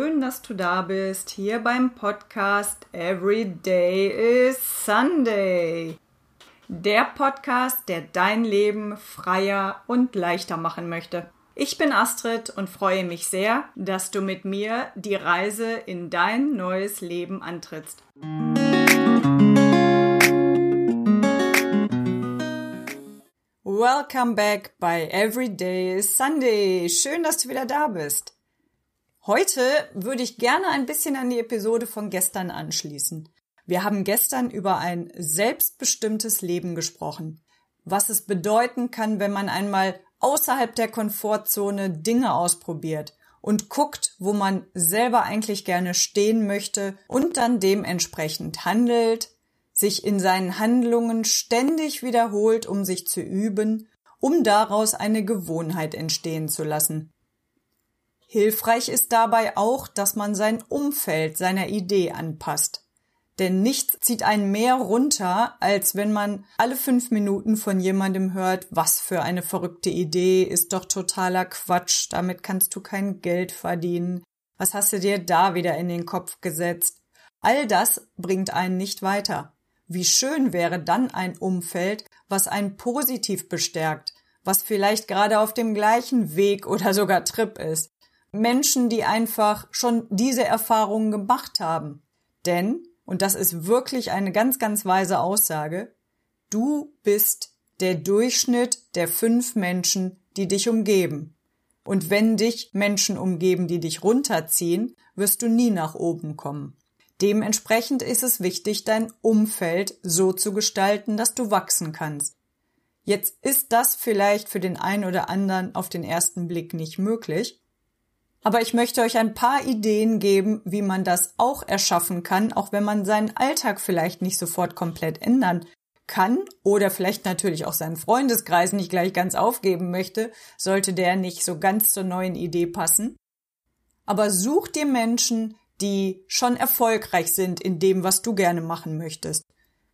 du da bist, hier beim Podcast Every Day is Sunday. Der Podcast, der dein Leben freier und leichter machen möchte. Ich bin Astrid und freue mich sehr, dass du mit mir die Reise in dein neues Leben antrittst. Welcome back bei Everyday is Sunday. Schön, dass du wieder da bist. Heute würde ich gerne ein bisschen an die Episode von gestern anschließen. Wir haben gestern über ein selbstbestimmtes Leben gesprochen. Was es bedeuten kann, wenn man einmal außerhalb der Komfortzone Dinge ausprobiert und guckt, wo man selber eigentlich gerne stehen möchte und dann dementsprechend handelt, sich in seinen Handlungen ständig wiederholt, um sich zu üben, um daraus eine Gewohnheit entstehen zu lassen. Hilfreich ist dabei auch, dass man sein Umfeld seiner Idee anpasst. Denn nichts zieht einen mehr runter, als wenn man alle fünf Minuten von jemandem hört, was für eine verrückte Idee, ist doch totaler Quatsch, damit kannst du kein Geld verdienen. Was hast du dir da wieder in den Kopf gesetzt? All das bringt einen nicht weiter. Wie schön wäre dann ein Umfeld, was einen positiv bestärkt, was vielleicht gerade auf dem gleichen Weg oder sogar Trip ist. Menschen, die einfach schon diese Erfahrungen gemacht haben. Denn, und das ist wirklich eine ganz, ganz weise Aussage, du bist der Durchschnitt der fünf Menschen, die dich umgeben. Und wenn dich Menschen umgeben, die dich runterziehen, wirst du nie nach oben kommen. Dementsprechend ist es wichtig, dein Umfeld so zu gestalten, dass du wachsen kannst. Jetzt ist das vielleicht für den einen oder anderen auf den ersten Blick nicht möglich, aber ich möchte euch ein paar Ideen geben, wie man das auch erschaffen kann, auch wenn man seinen Alltag vielleicht nicht sofort komplett ändern kann oder vielleicht natürlich auch seinen Freundeskreis nicht gleich ganz aufgeben möchte, sollte der nicht so ganz zur neuen Idee passen. Aber such dir Menschen, die schon erfolgreich sind in dem, was du gerne machen möchtest.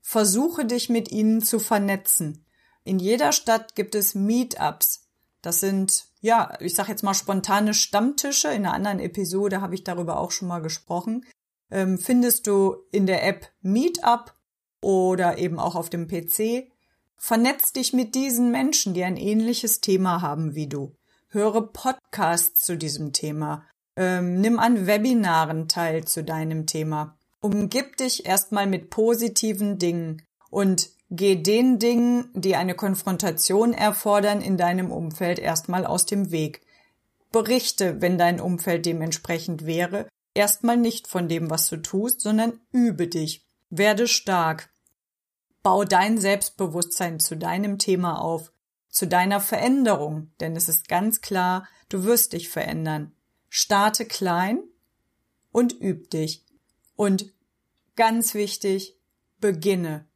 Versuche dich mit ihnen zu vernetzen. In jeder Stadt gibt es Meetups. Das sind, ja, ich sag jetzt mal spontane Stammtische. In einer anderen Episode habe ich darüber auch schon mal gesprochen. Ähm, findest du in der App Meetup oder eben auch auf dem PC. Vernetz dich mit diesen Menschen, die ein ähnliches Thema haben wie du. Höre Podcasts zu diesem Thema. Ähm, nimm an Webinaren teil zu deinem Thema. Umgib dich erstmal mit positiven Dingen und geh den Dingen, die eine Konfrontation erfordern, in deinem Umfeld erstmal aus dem Weg. Berichte, wenn dein Umfeld dementsprechend wäre, erstmal nicht von dem, was du tust, sondern übe dich. Werde stark. Bau dein Selbstbewusstsein zu deinem Thema auf, zu deiner Veränderung, denn es ist ganz klar, du wirst dich verändern. Starte klein und üb dich. Und ganz wichtig, beginne.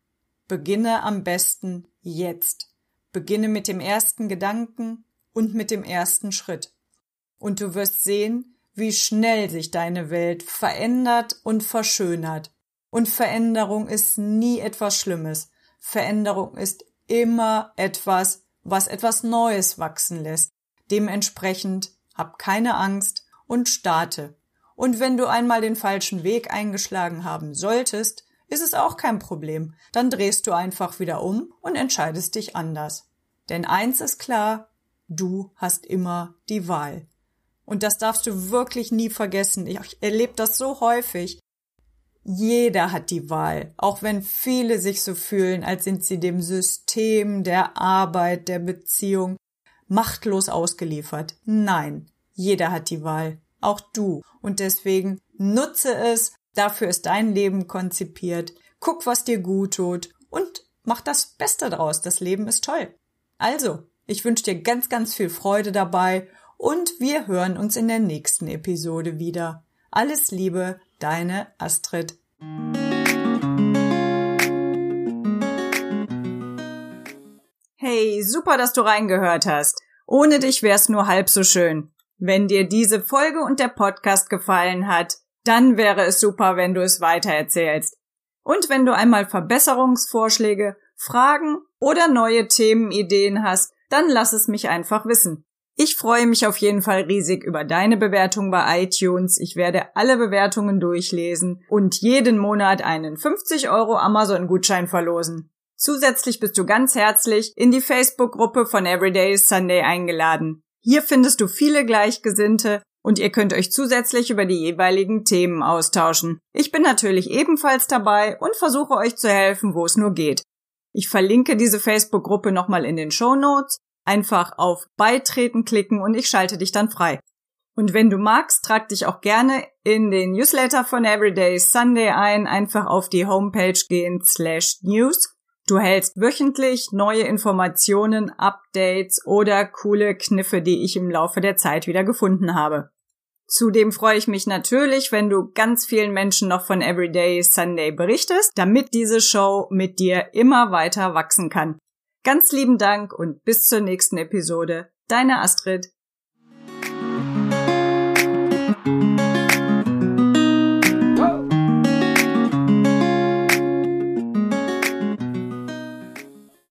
Beginne am besten jetzt. Beginne mit dem ersten Gedanken und mit dem ersten Schritt. Und du wirst sehen, wie schnell sich deine Welt verändert und verschönert. Und Veränderung ist nie etwas Schlimmes. Veränderung ist immer etwas, was etwas Neues wachsen lässt. Dementsprechend hab keine Angst und starte. Und wenn du einmal den falschen Weg eingeschlagen haben solltest, ist es auch kein Problem. Dann drehst du einfach wieder um und entscheidest dich anders. Denn eins ist klar, du hast immer die Wahl. Und das darfst du wirklich nie vergessen. Ich erlebe das so häufig. Jeder hat die Wahl, auch wenn viele sich so fühlen, als sind sie dem System, der Arbeit, der Beziehung machtlos ausgeliefert. Nein, jeder hat die Wahl, auch du. Und deswegen nutze es, dafür ist dein Leben konzipiert. Guck, was dir gut tut und mach das Beste draus. Das Leben ist toll. Also, ich wünsche dir ganz, ganz viel Freude dabei und wir hören uns in der nächsten Episode wieder. Alles Liebe, deine Astrid. Hey, super, dass du reingehört hast. Ohne dich wär's nur halb so schön. Wenn dir diese Folge und der Podcast gefallen hat, dann wäre es super, wenn du es weitererzählst. Und wenn du einmal Verbesserungsvorschläge, Fragen oder neue Themenideen hast, dann lass es mich einfach wissen. Ich freue mich auf jeden Fall riesig über deine Bewertung bei iTunes. Ich werde alle Bewertungen durchlesen und jeden Monat einen 50 Euro Amazon-Gutschein verlosen. Zusätzlich bist du ganz herzlich in die Facebook-Gruppe von Everyday Sunday eingeladen. Hier findest du viele Gleichgesinnte und ihr könnt euch zusätzlich über die jeweiligen Themen austauschen. Ich bin natürlich ebenfalls dabei und versuche euch zu helfen, wo es nur geht. Ich verlinke diese Facebook-Gruppe nochmal in den Show Notes Einfach auf Beitreten klicken und ich schalte dich dann frei. Und wenn du magst, trag dich auch gerne in den Newsletter von Everyday Sunday ein, einfach auf die Homepage gehen slash news. Du hältst wöchentlich neue Informationen, Updates oder coole Kniffe, die ich im Laufe der Zeit wieder gefunden habe. Zudem freue ich mich natürlich, wenn du ganz vielen Menschen noch von Everyday Sunday berichtest, damit diese Show mit dir immer weiter wachsen kann. Ganz lieben Dank und bis zur nächsten Episode. Deine Astrid.